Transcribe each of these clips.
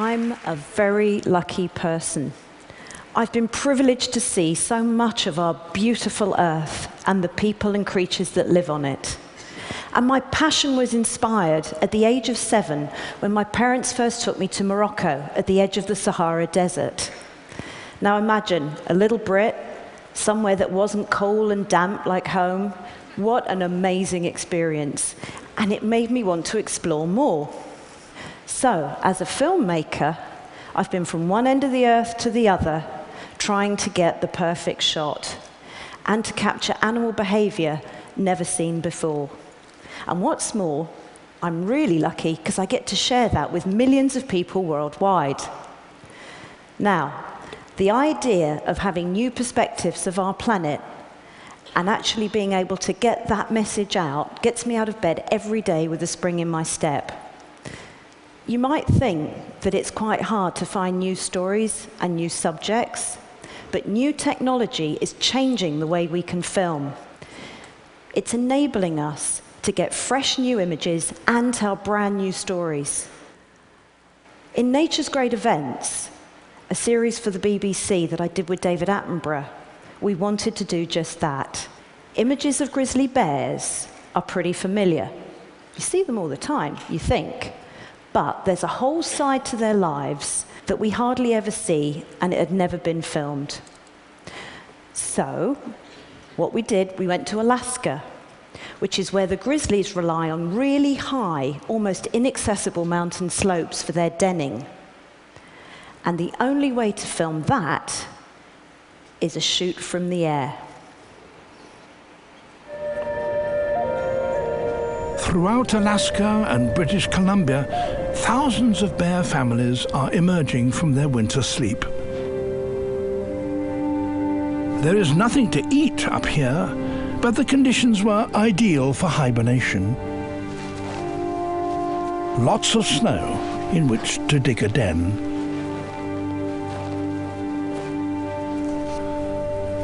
I'm a very lucky person. I've been privileged to see so much of our beautiful earth and the people and creatures that live on it. And my passion was inspired at the age of seven when my parents first took me to Morocco at the edge of the Sahara Desert. Now imagine a little Brit, somewhere that wasn't cool and damp like home. What an amazing experience. And it made me want to explore more. So, as a filmmaker, I've been from one end of the earth to the other, trying to get the perfect shot and to capture animal behavior never seen before. And what's more, I'm really lucky because I get to share that with millions of people worldwide. Now, the idea of having new perspectives of our planet and actually being able to get that message out gets me out of bed every day with a spring in my step. You might think that it's quite hard to find new stories and new subjects, but new technology is changing the way we can film. It's enabling us to get fresh new images and tell brand new stories. In Nature's Great Events, a series for the BBC that I did with David Attenborough, we wanted to do just that. Images of grizzly bears are pretty familiar. You see them all the time, you think. But there's a whole side to their lives that we hardly ever see, and it had never been filmed. So, what we did, we went to Alaska which is where the grizzlies rely on really high, almost inaccessible mountain slopes for their denning. And the only way to film that is a shoot from the air. Throughout Alaska and British Columbia, thousands of bear families are emerging from their winter sleep. There is nothing to eat up here, but the conditions were ideal for hibernation. Lots of snow in which to dig a den.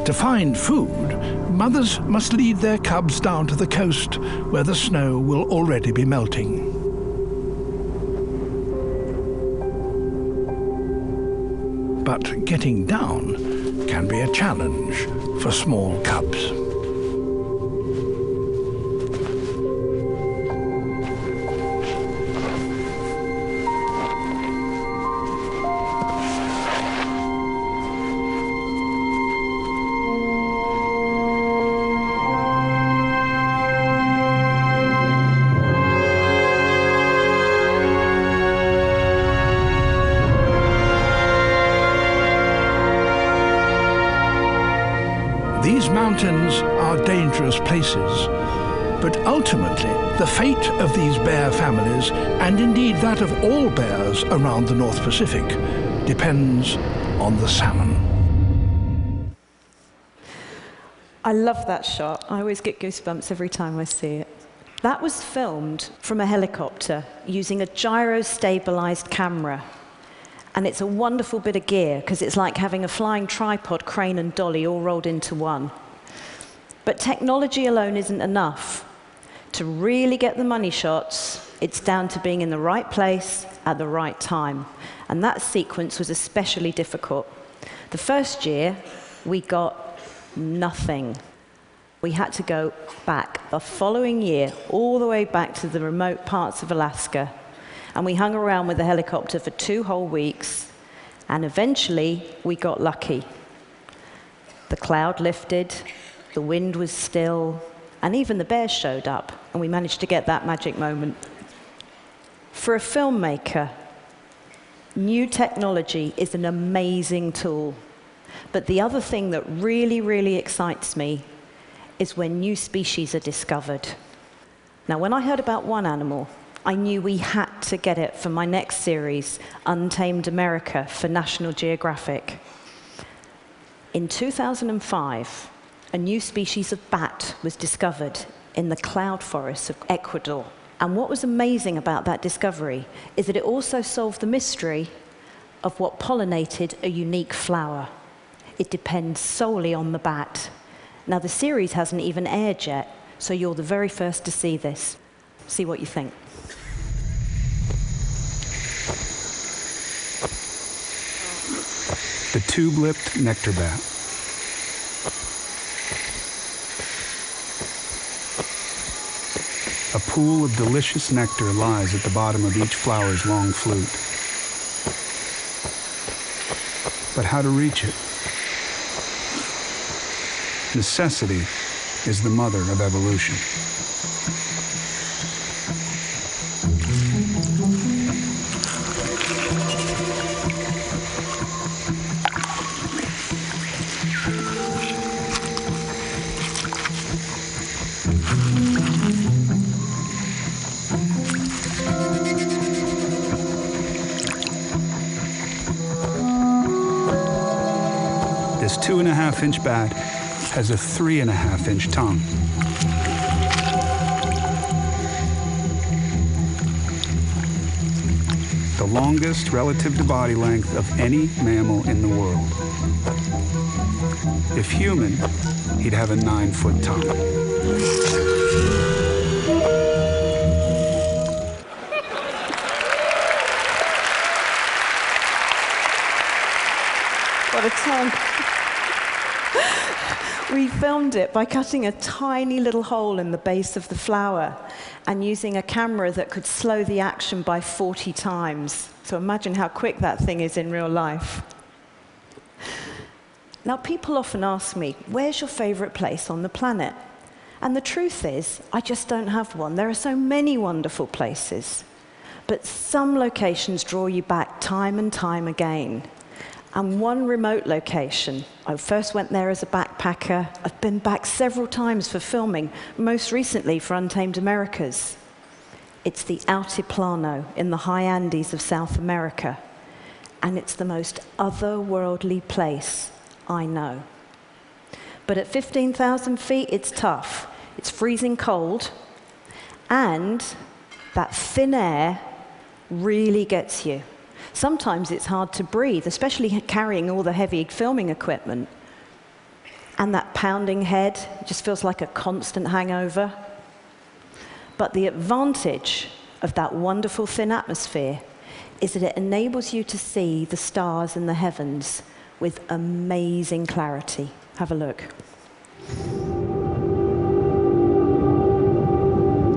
To find food, mothers must lead their cubs down to the coast where the snow will already be melting. But getting down can be a challenge for small cubs. These mountains are dangerous places, but ultimately the fate of these bear families, and indeed that of all bears around the North Pacific, depends on the salmon. I love that shot. I always get goosebumps every time I see it. That was filmed from a helicopter using a gyro-stabilized camera and it's a wonderful bit of gear because it's like having a flying tripod, crane, and dolly all rolled into one. But technology alone isn't enough. To really get the money shots, it's down to being in the right place at the right time. And that sequence was especially difficult. The first year, we got nothing. We had to go back the following year, all the way back to the remote parts of Alaska, and we hung around with the helicopter for two whole weeks, and eventually we got lucky. The cloud lifted, the wind was still, and even the bears showed up, and we managed to get that magic moment. For a filmmaker, new technology is an amazing tool. But the other thing that really, really excites me is when new species are discovered. Now, when I heard about one animal, I knew we had to get it for my next series, Untamed America, for National Geographic. In 2005, a new species of bat was discovered in the cloud forests of Ecuador. And what was amazing about that discovery is that it also solved the mystery of what pollinated a unique flower. It depends solely on the bat. Now, the series hasn't even aired yet, so you're the very first to see this. See what you think. The tube-lipped nectar bat. A pool of delicious nectar lies at the bottom of each flower's long flute. But how to reach it? Necessity is the mother of evolution. Two and a half inch bat has a three and a half inch tongue. The longest relative to body length of any mammal in the world. If human, he'd have a nine foot tongue. What a tongue. we filmed it by cutting a tiny little hole in the base of the flower and using a camera that could slow the action by 40 times. So imagine how quick that thing is in real life. Now, people often ask me, where's your favorite place on the planet? And the truth is, I just don't have one. There are so many wonderful places. But some locations draw you back time and time again. And one remote location, I first went there as a backpacker. I've been back several times for filming, most recently for Untamed Americas. It's the Altiplano in the high Andes of South America. And it's the most otherworldly place I know. But at 15,000 feet, it's tough. It's freezing cold, and that thin air really gets you. Sometimes it's hard to breathe, especially carrying all the heavy filming equipment. And that pounding head just feels like a constant hangover. But the advantage of that wonderful thin atmosphere is that it enables you to see the stars in the heavens with amazing clarity. Have a look.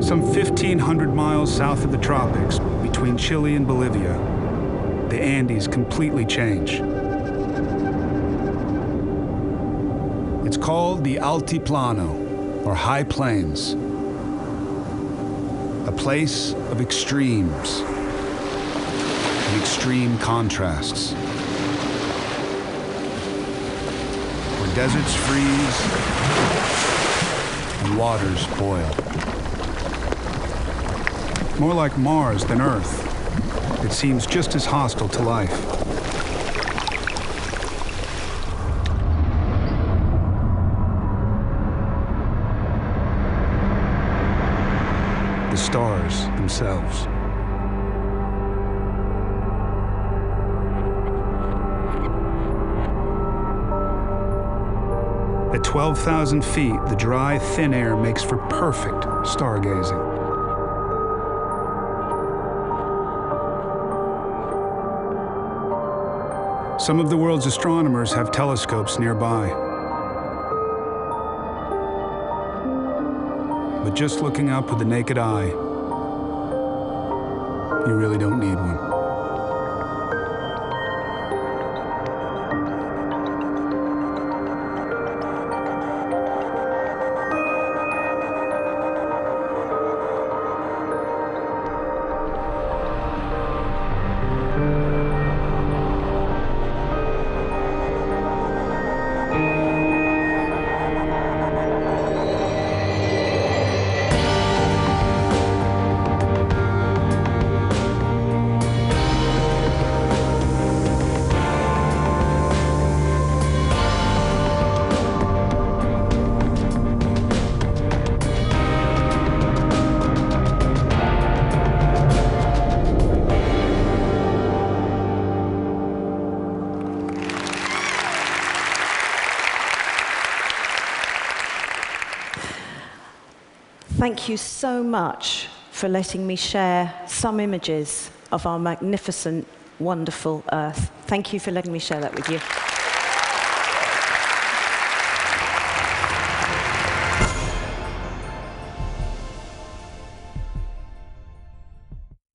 Some 1,500 miles south of the tropics, between Chile and Bolivia, the Andes completely change. It's called the Altiplano, or High Plains, a place of extremes and extreme contrasts, where deserts freeze and waters boil. More like Mars than Earth. It seems just as hostile to life. The stars themselves. At 12,000 feet, the dry, thin air makes for perfect stargazing. Some of the world's astronomers have telescopes nearby. But just looking up with the naked eye, you really don't need one. Thank you so much for letting me share some images of our magnificent, wonderful Earth. Thank you for letting me share that with you.